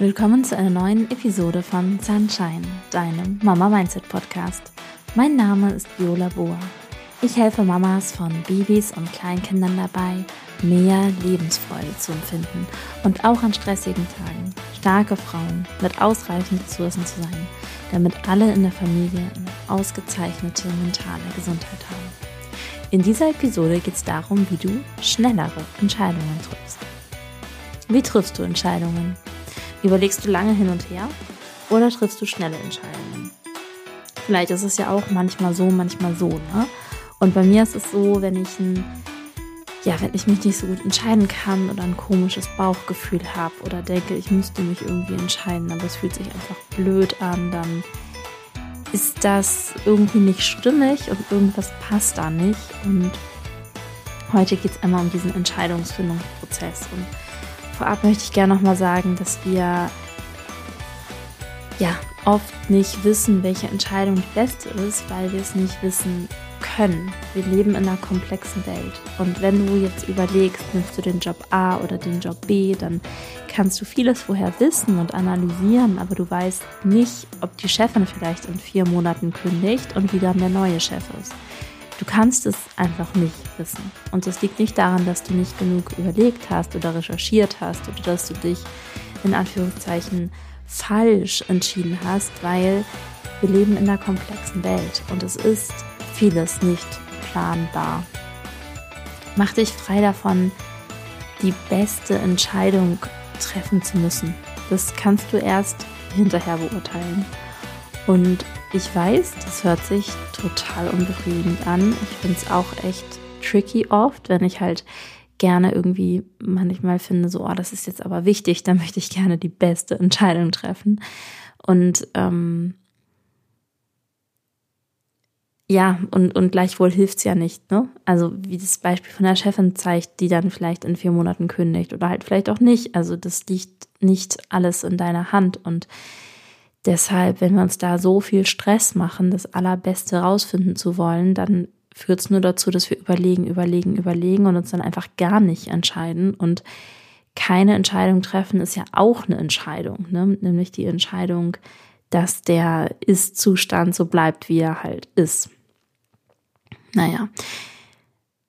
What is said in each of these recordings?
Willkommen zu einer neuen Episode von Sunshine, deinem Mama Mindset Podcast. Mein Name ist Viola Boa. Ich helfe Mamas von Babys und Kleinkindern dabei, mehr Lebensfreude zu empfinden und auch an stressigen Tagen starke Frauen mit ausreichend Ressourcen zu sein, damit alle in der Familie eine ausgezeichnete mentale Gesundheit haben. In dieser Episode geht es darum, wie du schnellere Entscheidungen triffst. Wie triffst du Entscheidungen? Überlegst du lange hin und her oder triffst du schnelle Entscheidungen? Vielleicht ist es ja auch manchmal so, manchmal so. Ne? Und bei mir ist es so, wenn ich ein ja, wenn ich mich nicht so gut entscheiden kann oder ein komisches Bauchgefühl habe oder denke, ich müsste mich irgendwie entscheiden, aber es fühlt sich einfach blöd an, dann ist das irgendwie nicht stimmig und irgendwas passt da nicht. Und heute geht es einmal um diesen Entscheidungsfindungsprozess. Und vorab möchte ich gerne nochmal sagen, dass wir ja oft nicht wissen, welche Entscheidung die beste ist, weil wir es nicht wissen können. Wir leben in einer komplexen Welt. Und wenn du jetzt überlegst, nimmst du den Job A oder den Job B, dann kannst du vieles vorher wissen und analysieren, aber du weißt nicht, ob die Chefin vielleicht in vier Monaten kündigt und wieder der neue Chef ist. Du kannst es einfach nicht wissen. Und das liegt nicht daran, dass du nicht genug überlegt hast oder recherchiert hast oder dass du dich in Anführungszeichen falsch entschieden hast, weil wir leben in einer komplexen Welt und es ist vieles nicht planbar. Mach dich frei davon, die beste Entscheidung treffen zu müssen. Das kannst du erst hinterher beurteilen. Und ich weiß, das hört sich total unbefriedigend an. Ich finde es auch echt tricky oft, wenn ich halt gerne irgendwie manchmal finde, so, oh, das ist jetzt aber wichtig, da möchte ich gerne die beste Entscheidung treffen. Und ähm, ja, und, und gleichwohl hilft's ja nicht, ne? Also wie das Beispiel von der Chefin zeigt, die dann vielleicht in vier Monaten kündigt oder halt vielleicht auch nicht. Also das liegt nicht alles in deiner Hand. Und deshalb, wenn wir uns da so viel Stress machen, das Allerbeste rausfinden zu wollen, dann führt's nur dazu, dass wir überlegen, überlegen, überlegen und uns dann einfach gar nicht entscheiden. Und keine Entscheidung treffen ist ja auch eine Entscheidung, ne? Nämlich die Entscheidung, dass der Ist-Zustand so bleibt, wie er halt ist. Naja.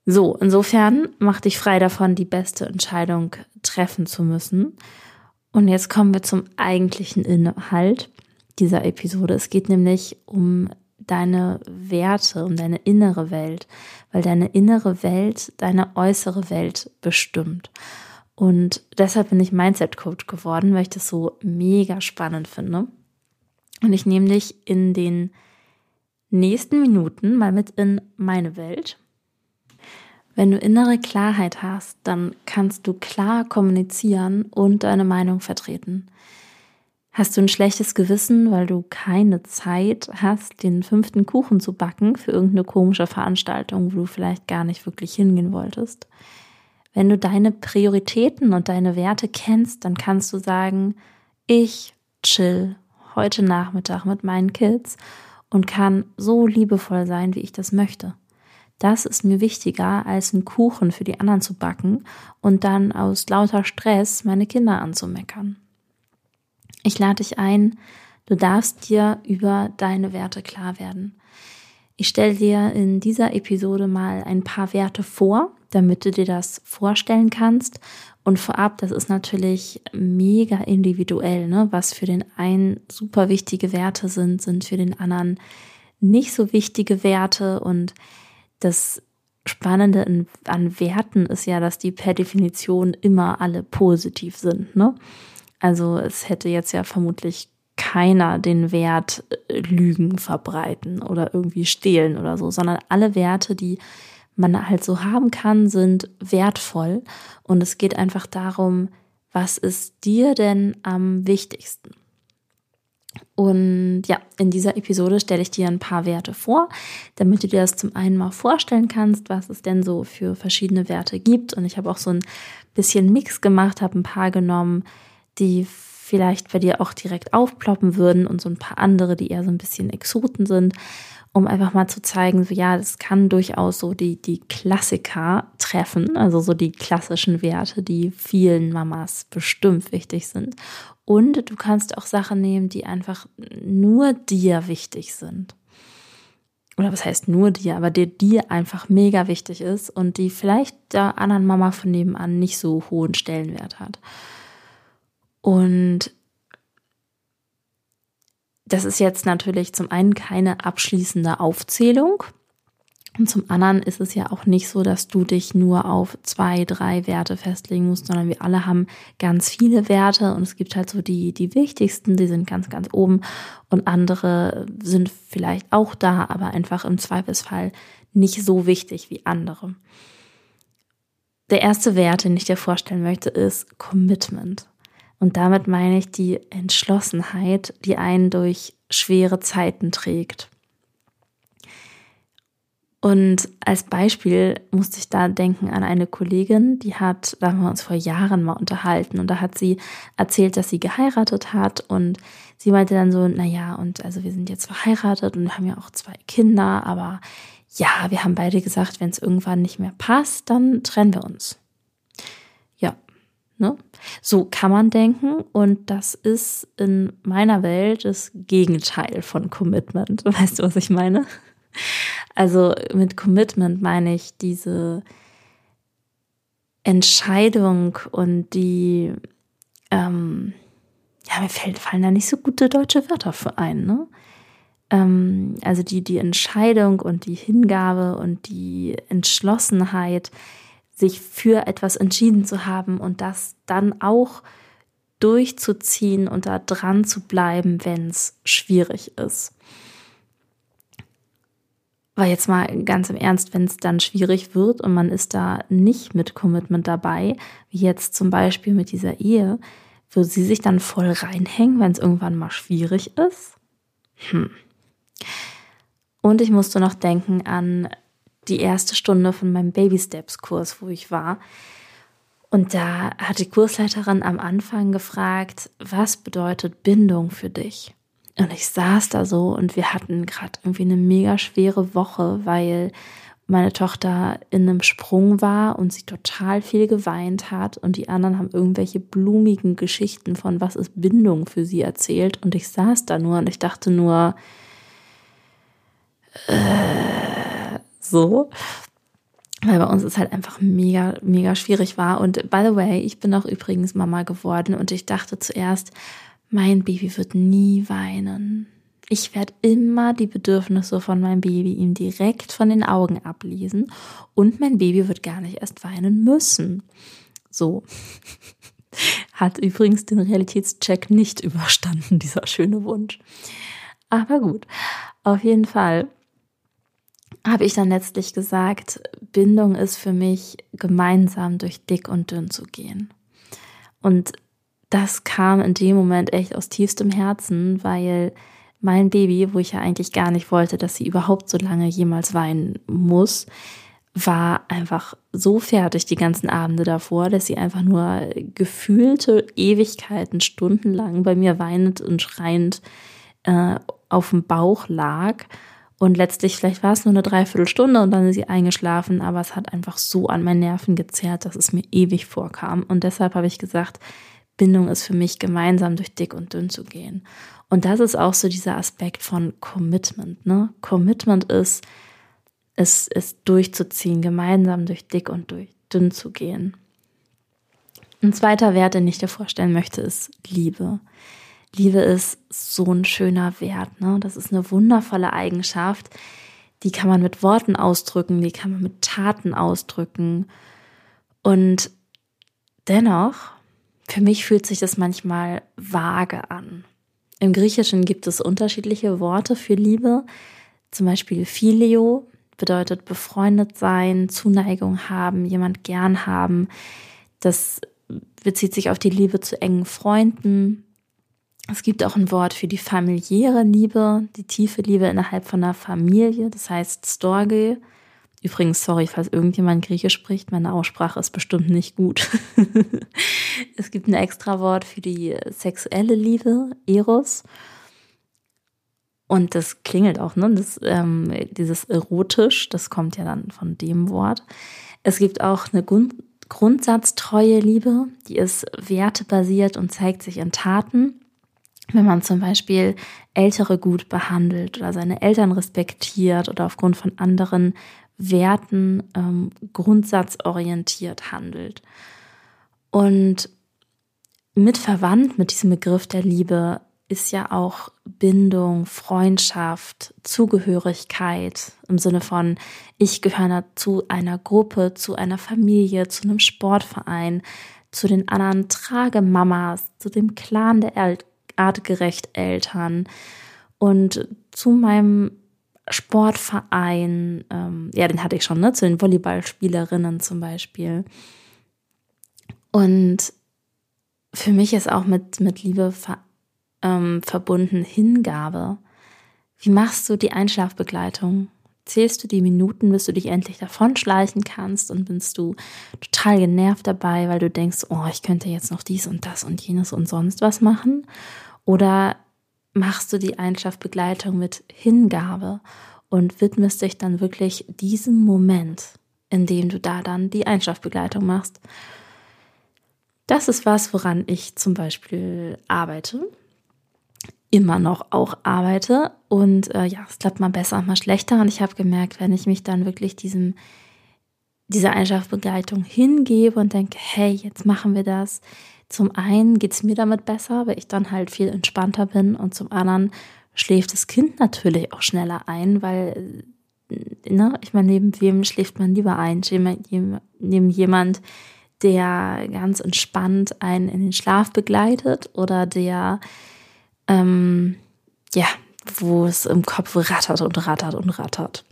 So, insofern mach dich frei davon, die beste Entscheidung treffen zu müssen. Und jetzt kommen wir zum eigentlichen Inhalt dieser Episode. Es geht nämlich um deine Werte, um deine innere Welt, weil deine innere Welt deine äußere Welt bestimmt. Und deshalb bin ich Mindset Coach geworden, weil ich das so mega spannend finde. Und ich nehme dich in den nächsten Minuten mal mit in meine Welt. Wenn du innere Klarheit hast, dann kannst du klar kommunizieren und deine Meinung vertreten. Hast du ein schlechtes Gewissen, weil du keine Zeit hast, den fünften Kuchen zu backen für irgendeine komische Veranstaltung, wo du vielleicht gar nicht wirklich hingehen wolltest? Wenn du deine Prioritäten und deine Werte kennst, dann kannst du sagen, ich chill heute Nachmittag mit meinen Kids und kann so liebevoll sein, wie ich das möchte. Das ist mir wichtiger, als einen Kuchen für die anderen zu backen und dann aus lauter Stress meine Kinder anzumeckern. Ich lade dich ein, du darfst dir über deine Werte klar werden. Ich stelle dir in dieser Episode mal ein paar Werte vor, damit du dir das vorstellen kannst und vorab, das ist natürlich mega individuell, ne? Was für den einen super wichtige Werte sind, sind für den anderen nicht so wichtige Werte. Und das Spannende an Werten ist ja, dass die per Definition immer alle positiv sind, ne? Also es hätte jetzt ja vermutlich keiner den Wert äh, Lügen verbreiten oder irgendwie stehlen oder so, sondern alle Werte, die man halt so haben kann, sind wertvoll. Und es geht einfach darum, was ist dir denn am wichtigsten? Und ja, in dieser Episode stelle ich dir ein paar Werte vor, damit du dir das zum einen mal vorstellen kannst, was es denn so für verschiedene Werte gibt. Und ich habe auch so ein bisschen Mix gemacht, habe ein paar genommen, die vielleicht bei dir auch direkt aufploppen würden und so ein paar andere, die eher so ein bisschen Exoten sind um einfach mal zu zeigen, so ja, das kann durchaus so die, die Klassiker treffen, also so die klassischen Werte, die vielen Mamas bestimmt wichtig sind. Und du kannst auch Sachen nehmen, die einfach nur dir wichtig sind. Oder was heißt nur dir, aber die dir einfach mega wichtig ist und die vielleicht der anderen Mama von nebenan nicht so hohen Stellenwert hat. Und das ist jetzt natürlich zum einen keine abschließende Aufzählung. Und zum anderen ist es ja auch nicht so, dass du dich nur auf zwei, drei Werte festlegen musst, sondern wir alle haben ganz viele Werte und es gibt halt so die, die wichtigsten, die sind ganz, ganz oben und andere sind vielleicht auch da, aber einfach im Zweifelsfall nicht so wichtig wie andere. Der erste Wert, den ich dir vorstellen möchte, ist Commitment. Und damit meine ich die Entschlossenheit, die einen durch schwere Zeiten trägt. Und als Beispiel musste ich da denken an eine Kollegin, die hat, da haben wir uns vor Jahren mal unterhalten und da hat sie erzählt, dass sie geheiratet hat und sie meinte dann so, na ja, und also wir sind jetzt verheiratet und haben ja auch zwei Kinder, aber ja, wir haben beide gesagt, wenn es irgendwann nicht mehr passt, dann trennen wir uns. Ne? So kann man denken und das ist in meiner Welt das Gegenteil von Commitment. Weißt du, was ich meine? Also mit Commitment meine ich diese Entscheidung und die, ähm, ja, mir fallen da nicht so gute deutsche Wörter für ein, ne? Ähm, also die, die Entscheidung und die Hingabe und die Entschlossenheit, sich für etwas entschieden zu haben und das dann auch durchzuziehen und da dran zu bleiben, wenn es schwierig ist. Weil jetzt mal ganz im Ernst, wenn es dann schwierig wird und man ist da nicht mit Commitment dabei, wie jetzt zum Beispiel mit dieser Ehe, würde sie sich dann voll reinhängen, wenn es irgendwann mal schwierig ist? Hm. Und ich musste noch denken an die erste Stunde von meinem Baby Steps Kurs, wo ich war. Und da hat die Kursleiterin am Anfang gefragt, was bedeutet Bindung für dich? Und ich saß da so und wir hatten gerade irgendwie eine mega schwere Woche, weil meine Tochter in einem Sprung war und sie total viel geweint hat und die anderen haben irgendwelche blumigen Geschichten von was ist Bindung für sie erzählt und ich saß da nur und ich dachte nur, äh, so. Weil bei uns es halt einfach mega, mega schwierig war. Und by the way, ich bin auch übrigens Mama geworden und ich dachte zuerst, mein Baby wird nie weinen. Ich werde immer die Bedürfnisse von meinem Baby ihm direkt von den Augen ablesen und mein Baby wird gar nicht erst weinen müssen. So. Hat übrigens den Realitätscheck nicht überstanden, dieser schöne Wunsch. Aber gut, auf jeden Fall habe ich dann letztlich gesagt, Bindung ist für mich gemeinsam durch dick und dünn zu gehen. Und das kam in dem Moment echt aus tiefstem Herzen, weil mein Baby, wo ich ja eigentlich gar nicht wollte, dass sie überhaupt so lange jemals weinen muss, war einfach so fertig die ganzen Abende davor, dass sie einfach nur gefühlte Ewigkeiten, stundenlang bei mir weinend und schreiend äh, auf dem Bauch lag und letztlich, vielleicht war es nur eine Dreiviertelstunde und dann ist sie eingeschlafen, aber es hat einfach so an meinen Nerven gezerrt, dass es mir ewig vorkam. Und deshalb habe ich gesagt, Bindung ist für mich gemeinsam durch dick und dünn zu gehen. Und das ist auch so dieser Aspekt von Commitment. Ne? Commitment ist, es, es durchzuziehen, gemeinsam durch dick und durch dünn zu gehen. Ein zweiter Wert, den ich dir vorstellen möchte, ist Liebe. Liebe ist so ein schöner Wert. Ne? Das ist eine wundervolle Eigenschaft. Die kann man mit Worten ausdrücken, die kann man mit Taten ausdrücken. Und dennoch, für mich fühlt sich das manchmal vage an. Im Griechischen gibt es unterschiedliche Worte für Liebe. Zum Beispiel Phileo bedeutet befreundet sein, Zuneigung haben, jemand gern haben. Das bezieht sich auf die Liebe zu engen Freunden. Es gibt auch ein Wort für die familiäre Liebe, die tiefe Liebe innerhalb von einer Familie, das heißt Storge. Übrigens, sorry, falls irgendjemand Griechisch spricht, meine Aussprache ist bestimmt nicht gut. es gibt ein extra Wort für die sexuelle Liebe, Eros. Und das klingelt auch, ne? Das, ähm, dieses erotisch, das kommt ja dann von dem Wort. Es gibt auch eine grundsatztreue Liebe, die ist wertebasiert und zeigt sich in Taten. Wenn man zum Beispiel Ältere gut behandelt oder seine Eltern respektiert oder aufgrund von anderen Werten ähm, grundsatzorientiert handelt. Und mit verwandt mit diesem Begriff der Liebe ist ja auch Bindung, Freundschaft, Zugehörigkeit im Sinne von, ich gehöre zu einer Gruppe, zu einer Familie, zu einem Sportverein, zu den anderen Tragemamas, zu dem Clan der artgerecht Eltern und zu meinem Sportverein, ähm, ja, den hatte ich schon, ne, zu den Volleyballspielerinnen zum Beispiel. Und für mich ist auch mit, mit Liebe ver ähm, verbunden Hingabe. Wie machst du die Einschlafbegleitung? Zählst du die Minuten, bis du dich endlich davonschleichen kannst und bist du total genervt dabei, weil du denkst, oh, ich könnte jetzt noch dies und das und jenes und sonst was machen? Oder machst du die Einschlafbegleitung mit Hingabe und widmest dich dann wirklich diesem Moment, in dem du da dann die Einschlafbegleitung machst? Das ist was, woran ich zum Beispiel arbeite immer noch auch arbeite. Und äh, ja, es klappt mal besser, mal schlechter. Und ich habe gemerkt, wenn ich mich dann wirklich diesem, dieser Einschlafbegleitung hingebe und denke, hey, jetzt machen wir das. Zum einen geht es mir damit besser, weil ich dann halt viel entspannter bin. Und zum anderen schläft das Kind natürlich auch schneller ein, weil, ne, ich meine, neben wem schläft man lieber ein? Neben jemand, der ganz entspannt einen in den Schlaf begleitet oder der ähm, ja, wo es im Kopf rattert und rattert und rattert.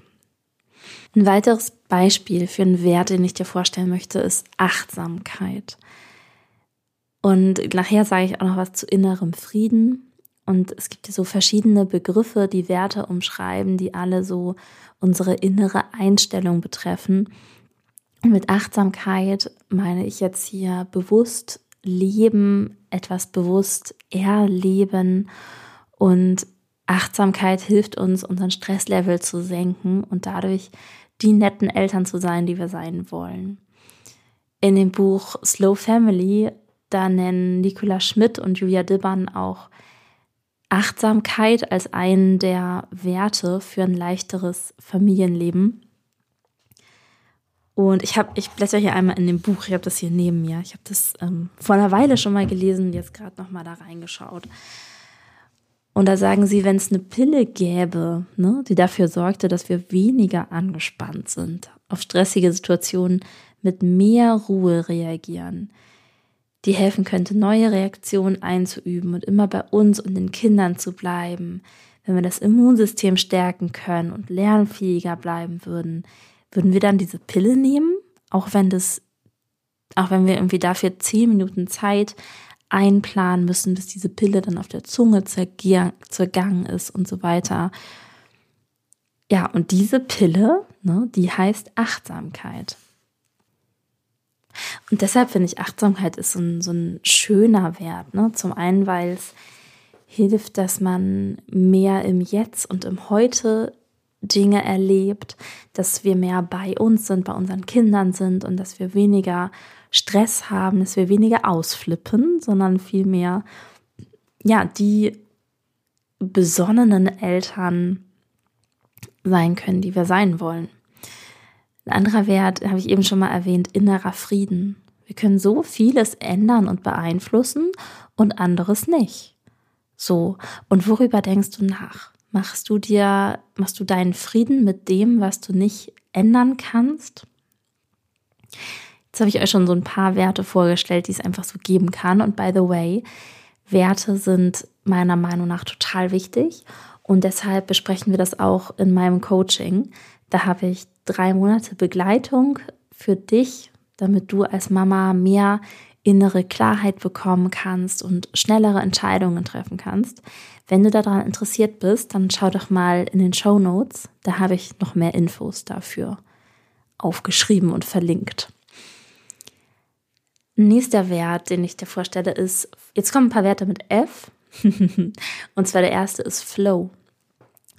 Ein weiteres Beispiel für einen Wert, den ich dir vorstellen möchte, ist Achtsamkeit. Und nachher sage ich auch noch was zu innerem Frieden. Und es gibt so verschiedene Begriffe, die Werte umschreiben, die alle so unsere innere Einstellung betreffen. Und mit Achtsamkeit meine ich jetzt hier bewusst leben, etwas bewusst erleben und Achtsamkeit hilft uns, unseren Stresslevel zu senken und dadurch die netten Eltern zu sein, die wir sein wollen. In dem Buch Slow Family, da nennen Nicola Schmidt und Julia Dibbern auch Achtsamkeit als einen der Werte für ein leichteres Familienleben. Und ich habe, ich blätter hier einmal in dem Buch, ich habe das hier neben mir. Ich habe das ähm, vor einer Weile schon mal gelesen, jetzt gerade noch mal da reingeschaut. Und da sagen sie, wenn es eine Pille gäbe, ne, die dafür sorgte, dass wir weniger angespannt sind, auf stressige Situationen mit mehr Ruhe reagieren, die helfen könnte, neue Reaktionen einzuüben und immer bei uns und den Kindern zu bleiben, wenn wir das Immunsystem stärken können und lernfähiger bleiben würden, würden wir dann diese Pille nehmen, auch wenn das, auch wenn wir irgendwie dafür zehn Minuten Zeit einplanen müssen, bis diese Pille dann auf der Zunge zergangen ist und so weiter. Ja, und diese Pille, ne, die heißt Achtsamkeit. Und deshalb finde ich, Achtsamkeit ist so ein, so ein schöner Wert. Ne? Zum einen, weil es hilft, dass man mehr im Jetzt und im Heute Dinge erlebt, dass wir mehr bei uns sind, bei unseren Kindern sind und dass wir weniger Stress haben, dass wir weniger ausflippen, sondern vielmehr, ja, die besonnenen Eltern sein können, die wir sein wollen. Ein anderer Wert, habe ich eben schon mal erwähnt, innerer Frieden. Wir können so vieles ändern und beeinflussen und anderes nicht. So, und worüber denkst du nach? Machst du dir, machst du deinen Frieden mit dem, was du nicht ändern kannst? Jetzt habe ich euch schon so ein paar Werte vorgestellt, die es einfach so geben kann. Und by the way, Werte sind meiner Meinung nach total wichtig. Und deshalb besprechen wir das auch in meinem Coaching. Da habe ich drei Monate Begleitung für dich, damit du als Mama mehr innere Klarheit bekommen kannst und schnellere Entscheidungen treffen kannst. Wenn du daran interessiert bist, dann schau doch mal in den Show Notes. Da habe ich noch mehr Infos dafür aufgeschrieben und verlinkt. Nächster Wert, den ich dir vorstelle, ist, jetzt kommen ein paar Werte mit F. und zwar der erste ist Flow.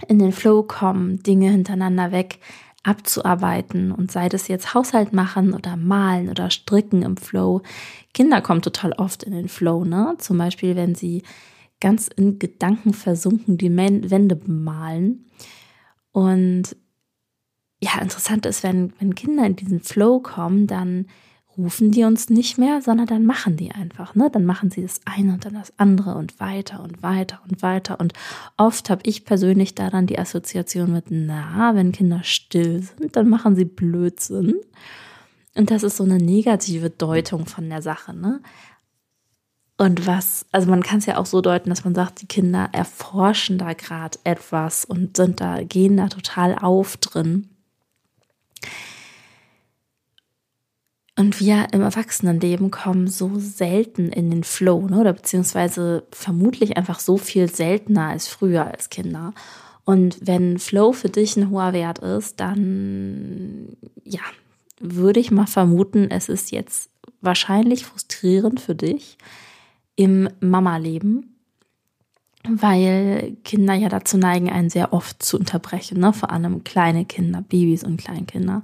In den Flow kommen Dinge hintereinander weg, abzuarbeiten und sei das jetzt Haushalt machen oder malen oder stricken im Flow. Kinder kommen total oft in den Flow, ne? Zum Beispiel, wenn sie ganz in Gedanken versunken die Wände bemalen. Und ja, interessant ist, wenn, wenn Kinder in diesen Flow kommen, dann rufen die uns nicht mehr, sondern dann machen die einfach. Ne? Dann machen sie das eine und dann das andere und weiter und weiter und weiter. Und oft habe ich persönlich daran die Assoziation mit, na, wenn Kinder still sind, dann machen sie Blödsinn. Und das ist so eine negative Deutung von der Sache. Ne? Und was, also man kann es ja auch so deuten, dass man sagt, die Kinder erforschen da gerade etwas und sind da, gehen da total auf drin. Und wir im Erwachsenenleben kommen so selten in den Flow, ne? oder beziehungsweise vermutlich einfach so viel seltener als früher als Kinder. Und wenn Flow für dich ein hoher Wert ist, dann ja, würde ich mal vermuten, es ist jetzt wahrscheinlich frustrierend für dich, im Mama-Leben, weil Kinder ja dazu neigen, einen sehr oft zu unterbrechen, ne? vor allem kleine Kinder, Babys und Kleinkinder.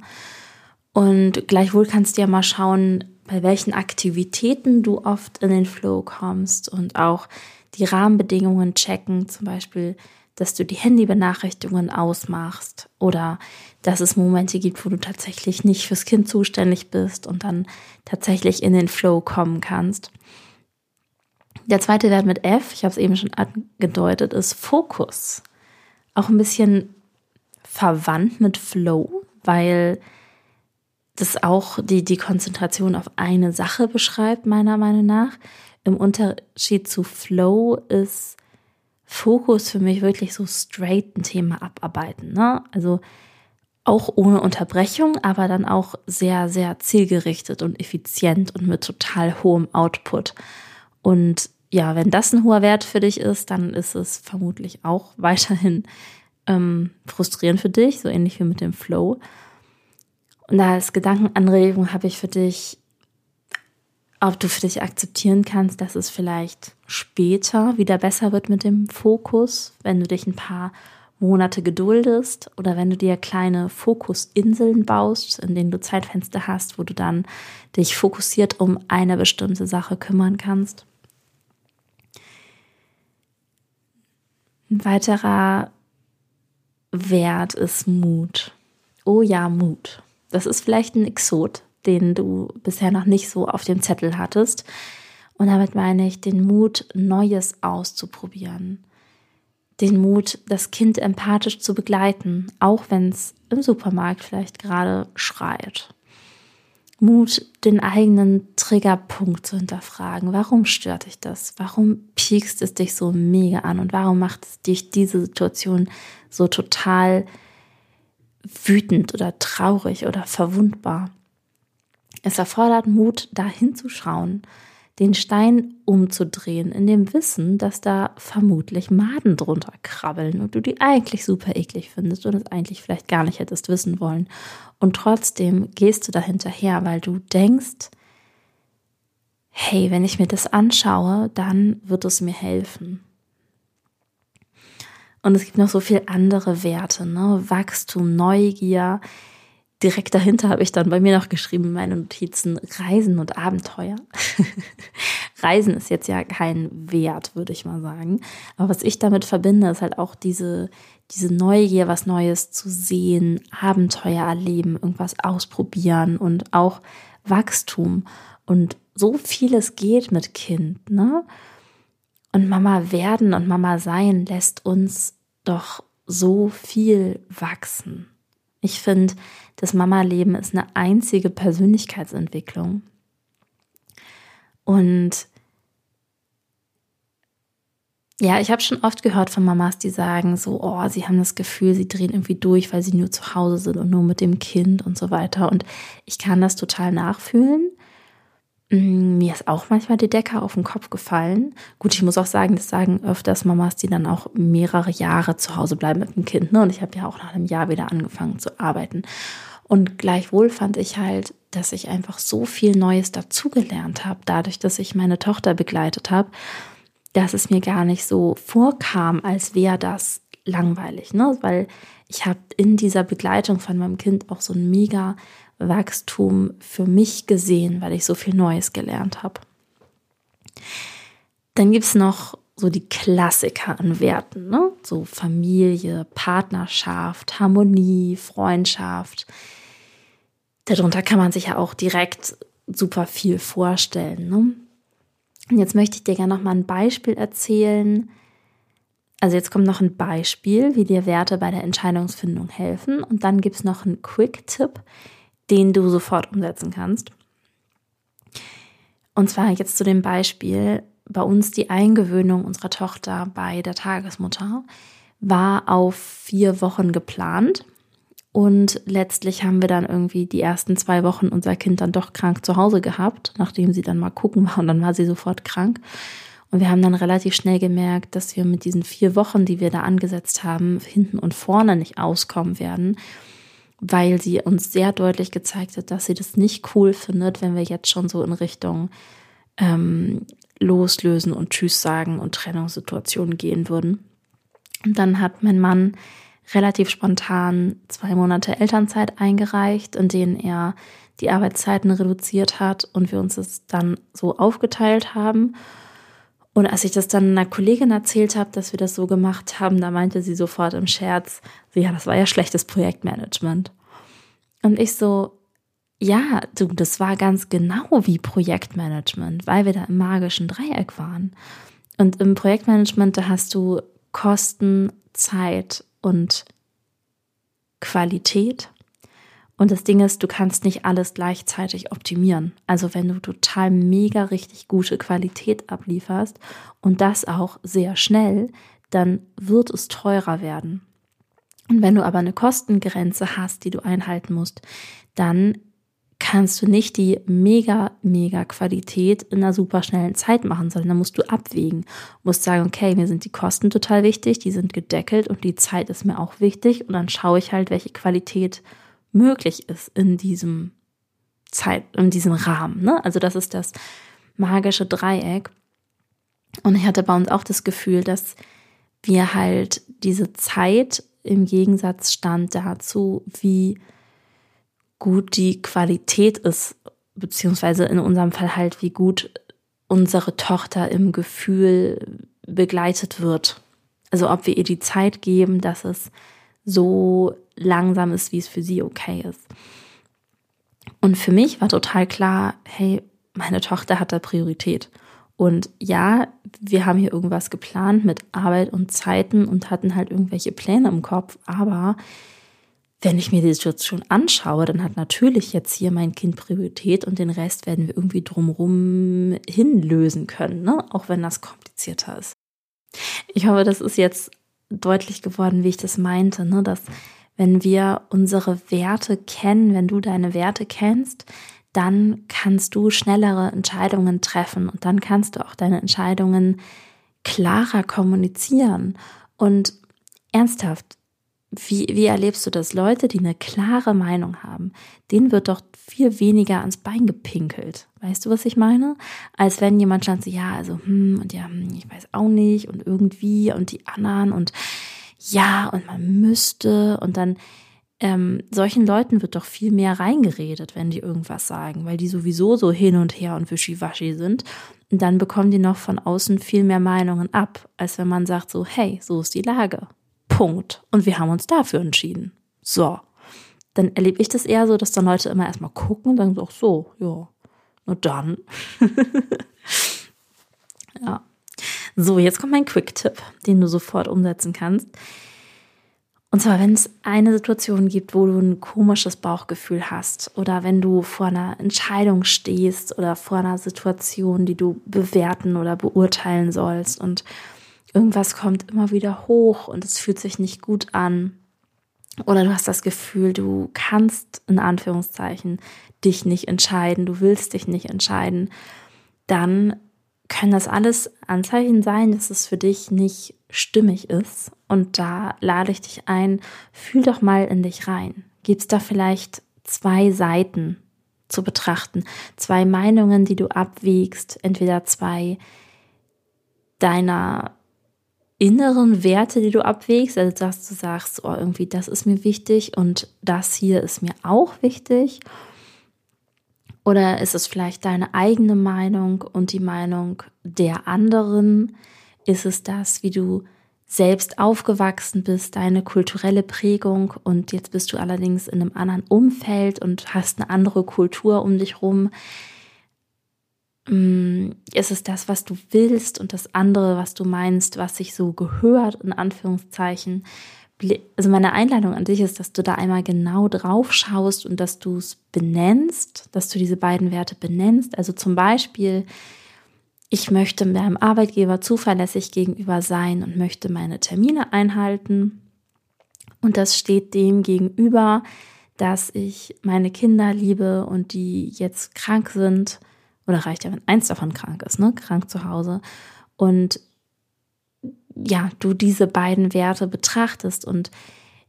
Und gleichwohl kannst du ja mal schauen, bei welchen Aktivitäten du oft in den Flow kommst und auch die Rahmenbedingungen checken, zum Beispiel, dass du die Handybenachrichtigungen ausmachst oder dass es Momente gibt, wo du tatsächlich nicht fürs Kind zuständig bist und dann tatsächlich in den Flow kommen kannst. Der zweite Wert mit F, ich habe es eben schon angedeutet, ist Fokus. Auch ein bisschen verwandt mit Flow, weil das auch die, die Konzentration auf eine Sache beschreibt, meiner Meinung nach. Im Unterschied zu Flow ist Fokus für mich wirklich so straight ein Thema abarbeiten. Ne? Also auch ohne Unterbrechung, aber dann auch sehr, sehr zielgerichtet und effizient und mit total hohem Output. Und ja, wenn das ein hoher Wert für dich ist, dann ist es vermutlich auch weiterhin ähm, frustrierend für dich, so ähnlich wie mit dem Flow. Und als Gedankenanregung habe ich für dich, ob du für dich akzeptieren kannst, dass es vielleicht später wieder besser wird mit dem Fokus, wenn du dich ein paar Monate geduldest oder wenn du dir kleine Fokusinseln baust, in denen du Zeitfenster hast, wo du dann dich fokussiert um eine bestimmte Sache kümmern kannst. Ein weiterer Wert ist Mut. Oh ja, Mut. Das ist vielleicht ein Exot, den du bisher noch nicht so auf dem Zettel hattest. Und damit meine ich den Mut, Neues auszuprobieren. Den Mut, das Kind empathisch zu begleiten, auch wenn es im Supermarkt vielleicht gerade schreit. Mut, den eigenen Triggerpunkt zu hinterfragen. Warum stört dich das? Warum piekst es dich so mega an? Und warum macht es dich diese Situation so total wütend oder traurig oder verwundbar? Es erfordert Mut, da hinzuschauen den Stein umzudrehen, in dem Wissen, dass da vermutlich Maden drunter krabbeln und du die eigentlich super eklig findest und es eigentlich vielleicht gar nicht hättest wissen wollen. Und trotzdem gehst du da hinterher, weil du denkst, hey, wenn ich mir das anschaue, dann wird es mir helfen. Und es gibt noch so viele andere Werte, ne? Wachstum, Neugier, direkt dahinter habe ich dann bei mir noch geschrieben, meine Notizen, Reisen und Abenteuer. Reisen ist jetzt ja kein Wert, würde ich mal sagen. Aber was ich damit verbinde, ist halt auch diese, diese Neugier, was Neues zu sehen, Abenteuer erleben, irgendwas ausprobieren und auch Wachstum. Und so vieles geht mit Kind, ne? Und Mama werden und Mama sein lässt uns doch so viel wachsen. Ich finde, das Mama-Leben ist eine einzige Persönlichkeitsentwicklung. Und ja, ich habe schon oft gehört von Mamas, die sagen so, oh, sie haben das Gefühl, sie drehen irgendwie durch, weil sie nur zu Hause sind und nur mit dem Kind und so weiter. Und ich kann das total nachfühlen. Mm, mir ist auch manchmal die Decke auf den Kopf gefallen. Gut, ich muss auch sagen, das sagen öfters Mamas, die dann auch mehrere Jahre zu Hause bleiben mit dem Kind. Ne? Und ich habe ja auch nach einem Jahr wieder angefangen zu arbeiten. Und gleichwohl fand ich halt, dass ich einfach so viel Neues dazugelernt habe, dadurch, dass ich meine Tochter begleitet habe, dass es mir gar nicht so vorkam, als wäre das langweilig, ne? Weil ich habe in dieser Begleitung von meinem Kind auch so ein mega Wachstum für mich gesehen, weil ich so viel Neues gelernt habe. Dann gibt es noch so die Klassiker an Werten, ne? So Familie, Partnerschaft, Harmonie, Freundschaft. Darunter kann man sich ja auch direkt super viel vorstellen. Ne? Und jetzt möchte ich dir gerne noch mal ein Beispiel erzählen. Also jetzt kommt noch ein Beispiel, wie dir Werte bei der Entscheidungsfindung helfen. Und dann gibt es noch einen Quick-Tipp, den du sofort umsetzen kannst. Und zwar jetzt zu dem Beispiel, bei uns die Eingewöhnung unserer Tochter bei der Tagesmutter war auf vier Wochen geplant. Und letztlich haben wir dann irgendwie die ersten zwei Wochen unser Kind dann doch krank zu Hause gehabt, nachdem sie dann mal gucken war und dann war sie sofort krank. Und wir haben dann relativ schnell gemerkt, dass wir mit diesen vier Wochen, die wir da angesetzt haben, hinten und vorne nicht auskommen werden, weil sie uns sehr deutlich gezeigt hat, dass sie das nicht cool findet, wenn wir jetzt schon so in Richtung ähm, loslösen und Tschüss sagen und Trennungssituationen gehen würden. Und dann hat mein Mann relativ spontan zwei Monate Elternzeit eingereicht, in denen er die Arbeitszeiten reduziert hat und wir uns das dann so aufgeteilt haben. Und als ich das dann einer Kollegin erzählt habe, dass wir das so gemacht haben, da meinte sie sofort im Scherz, ja, das war ja schlechtes Projektmanagement. Und ich so, ja, du, das war ganz genau wie Projektmanagement, weil wir da im magischen Dreieck waren. Und im Projektmanagement, da hast du Kosten, Zeit und Qualität. Und das Ding ist, du kannst nicht alles gleichzeitig optimieren. Also wenn du total mega richtig gute Qualität ablieferst und das auch sehr schnell, dann wird es teurer werden. Und wenn du aber eine Kostengrenze hast, die du einhalten musst, dann kannst du nicht die mega, mega Qualität in einer super schnellen Zeit machen, sondern da musst du abwägen. Musst sagen, okay, mir sind die Kosten total wichtig, die sind gedeckelt und die Zeit ist mir auch wichtig und dann schaue ich halt, welche Qualität möglich ist in diesem Zeit, in diesem Rahmen. Ne? Also das ist das magische Dreieck. Und ich hatte bei uns auch das Gefühl, dass wir halt diese Zeit im Gegensatz stand dazu, wie gut die Qualität ist, beziehungsweise in unserem Fall halt, wie gut unsere Tochter im Gefühl begleitet wird. Also ob wir ihr die Zeit geben, dass es so langsam ist, wie es für sie okay ist. Und für mich war total klar, hey, meine Tochter hat da Priorität. Und ja, wir haben hier irgendwas geplant mit Arbeit und Zeiten und hatten halt irgendwelche Pläne im Kopf, aber wenn ich mir die Situation anschaue, dann hat natürlich jetzt hier mein Kind Priorität und den Rest werden wir irgendwie drumherum hinlösen können, ne? auch wenn das komplizierter ist. Ich hoffe, das ist jetzt deutlich geworden, wie ich das meinte, ne? dass wenn wir unsere Werte kennen, wenn du deine Werte kennst, dann kannst du schnellere Entscheidungen treffen und dann kannst du auch deine Entscheidungen klarer kommunizieren. Und ernsthaft, wie, wie erlebst du das? Leute, die eine klare Meinung haben, denen wird doch viel weniger ans Bein gepinkelt. Weißt du, was ich meine? Als wenn jemand stand so, ja, also, hm, und ja, hm, ich weiß auch nicht und irgendwie und die anderen und ja, und man müsste und dann ähm, solchen Leuten wird doch viel mehr reingeredet, wenn die irgendwas sagen, weil die sowieso so hin und her und wischiwaschi sind. Und dann bekommen die noch von außen viel mehr Meinungen ab, als wenn man sagt so, hey, so ist die Lage. Punkt. Und wir haben uns dafür entschieden. So. Dann erlebe ich das eher so, dass dann Leute immer erstmal gucken und dann so, ach so, ja, na dann. ja. So, jetzt kommt mein Quick-Tipp, den du sofort umsetzen kannst. Und zwar, wenn es eine Situation gibt, wo du ein komisches Bauchgefühl hast oder wenn du vor einer Entscheidung stehst oder vor einer Situation, die du bewerten oder beurteilen sollst und irgendwas kommt immer wieder hoch und es fühlt sich nicht gut an. Oder du hast das Gefühl, du kannst in Anführungszeichen dich nicht entscheiden, du willst dich nicht entscheiden, dann können das alles Anzeichen sein, dass es für dich nicht stimmig ist. Und da lade ich dich ein, fühl doch mal in dich rein. Gibt es da vielleicht zwei Seiten zu betrachten, zwei Meinungen, die du abwiegst, entweder zwei deiner inneren Werte, die du abwägst, also dass du sagst, oh, irgendwie das ist mir wichtig und das hier ist mir auch wichtig? Oder ist es vielleicht deine eigene Meinung und die Meinung der anderen? Ist es das, wie du selbst aufgewachsen bist, deine kulturelle Prägung und jetzt bist du allerdings in einem anderen Umfeld und hast eine andere Kultur um dich rum? Mm, ist es das, was du willst und das andere, was du meinst, was sich so gehört, in Anführungszeichen. Also meine Einladung an dich ist, dass du da einmal genau drauf schaust und dass du es benennst, dass du diese beiden Werte benennst. Also zum Beispiel, ich möchte meinem Arbeitgeber zuverlässig gegenüber sein und möchte meine Termine einhalten. Und das steht dem gegenüber, dass ich meine Kinder liebe und die jetzt krank sind oder reicht ja, wenn eins davon krank ist, ne? Krank zu Hause. Und ja, du diese beiden Werte betrachtest und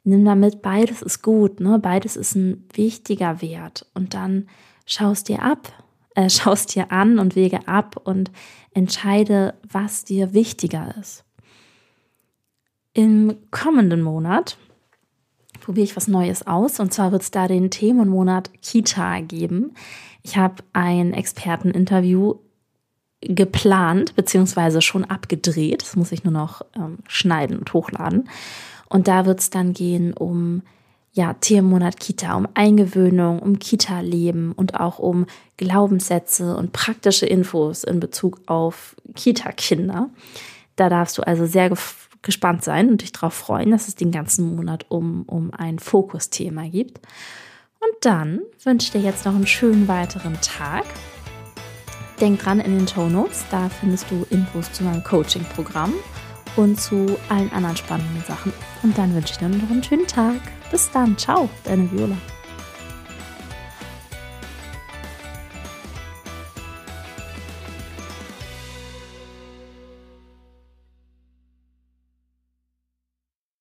nimm damit, beides ist gut, ne? Beides ist ein wichtiger Wert. Und dann schaust dir ab, äh, schaust dir an und wege ab und entscheide, was dir wichtiger ist. Im kommenden Monat probiere ich was Neues aus und zwar wird es da den Themenmonat Kita geben. Ich habe ein Experteninterview geplant, beziehungsweise schon abgedreht. Das muss ich nur noch ähm, schneiden und hochladen. Und da wird es dann gehen um ja, Themenmonat Kita, um Eingewöhnung, um Kita-Leben und auch um Glaubenssätze und praktische Infos in Bezug auf Kita-Kinder. Da darfst du also sehr gespannt sein und dich darauf freuen, dass es den ganzen Monat um, um ein Fokusthema gibt. Und dann wünsche ich dir jetzt noch einen schönen weiteren Tag. Denk dran in den Show Notes, da findest du Infos zu meinem Coaching-Programm und zu allen anderen spannenden Sachen. Und dann wünsche ich dir noch einen schönen Tag. Bis dann, ciao, deine Viola.